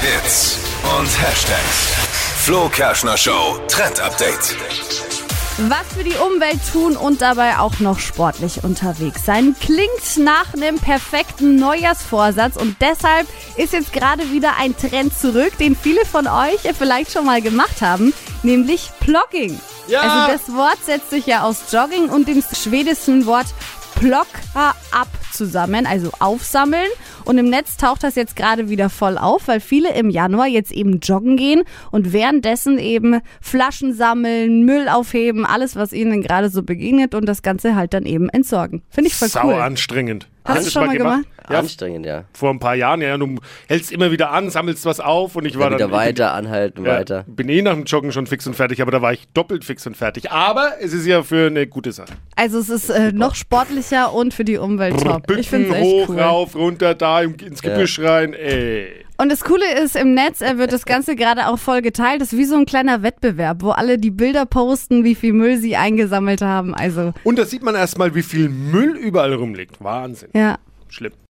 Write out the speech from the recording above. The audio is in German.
Hits und Hashtags. Flo Kerschner Show Trend Update. Was für die Umwelt tun und dabei auch noch sportlich unterwegs sein. Klingt nach einem perfekten Neujahrsvorsatz und deshalb ist jetzt gerade wieder ein Trend zurück, den viele von euch vielleicht schon mal gemacht haben, nämlich Plogging. Ja. Also das Wort setzt sich ja aus Jogging und dem schwedischen Wort Plocka ab zusammen, also aufsammeln. Und im Netz taucht das jetzt gerade wieder voll auf, weil viele im Januar jetzt eben joggen gehen und währenddessen eben Flaschen sammeln, Müll aufheben, alles, was ihnen gerade so begegnet und das Ganze halt dann eben entsorgen. Finde ich voll Sau cool. anstrengend. Hast du das schon mal gemacht? Ja, Anstrengend, ja. vor ein paar Jahren, ja. Du hältst immer wieder an, sammelst was auf und ich war Dann dann. wieder weiter, anhalten, Ja, weiter. bin eh nach dem Joggen schon fix und fertig, aber da war ich doppelt fix und fertig. Aber es ist ja für eine gute Sache. Also es ist äh, noch sportlicher und für die Umwelt top. Ich finde es hoch, cool. rauf, runter, da ins Gebüsch rein, ey. Und das Coole ist, im Netz äh, wird das Ganze gerade auch voll geteilt. Das ist wie so ein kleiner Wettbewerb, wo alle die Bilder posten, wie viel Müll sie eingesammelt haben. Also, Und da sieht man erstmal, wie viel Müll überall rumliegt. Wahnsinn. ja. Schlimm.